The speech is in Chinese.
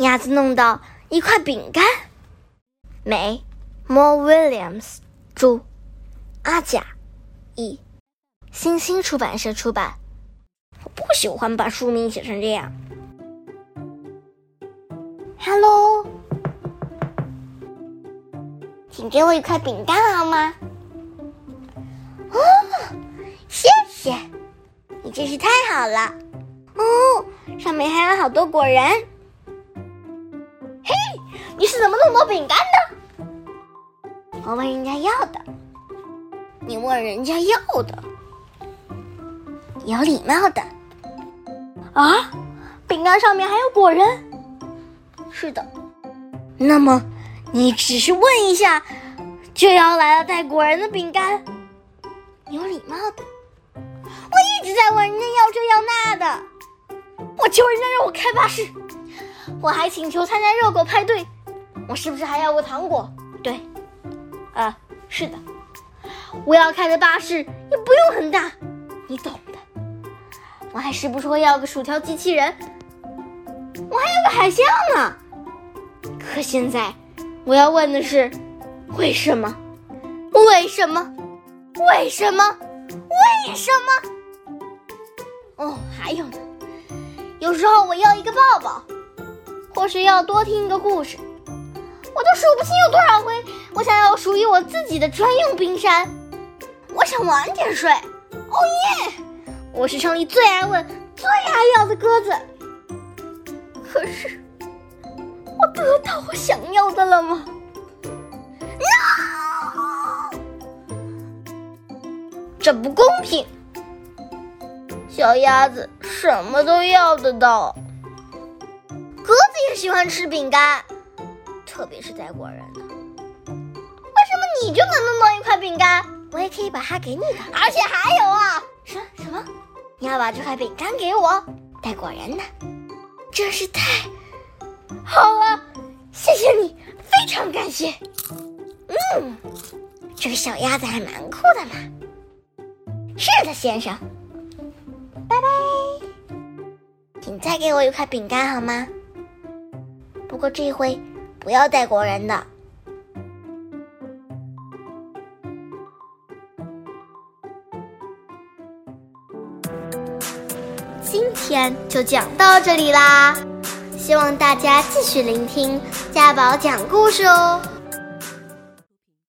鸭子弄到一块饼干。美，More Williams 著，阿甲译，新星出版社出版。我不喜欢把书名写成这样。Hello，请给我一块饼干好吗？哦，谢谢，你真是太好了。哦，上面还有好多果仁。嘿，你是怎么弄到饼干的？我问人家要的。你问人家要的，有礼貌的。啊，饼干上面还有果仁。是的。那么，你只是问一下，就要来了带果仁的饼干？有礼貌的。我一直在问人家要这要那的。我求人家让我开巴士，我还请求参加热狗派对，我是不是还要个糖果？对，啊，是的，我要开的巴士也不用很大，你懂的。我还时不时会要个薯条机器人？我还要个海象呢。可现在我要问的是，为什么？为什么？为什么？为什么？哦，还有呢。有时候我要一个抱抱，或是要多听一个故事，我都数不清有多少回。我想要属于我自己的专用冰山。我想晚点睡。哦耶！我是城里最爱问、最爱要的鸽子。可是，我得到我想要的了吗？No！这不公平。小鸭子什么都要得到，喜欢吃饼干，特别是带果仁的。为什么你就能弄到一块饼干？我也可以把它给你的。而且还有啊，什什么？你要把这块饼干给我，带果仁的？真是太好了，谢谢你，非常感谢。嗯，这个小鸭子还蛮酷的嘛。是的，先生。拜拜，请再给我一块饼干好吗？不过这回不要带果仁的。今天就讲到这里啦，希望大家继续聆听家宝讲故事哦。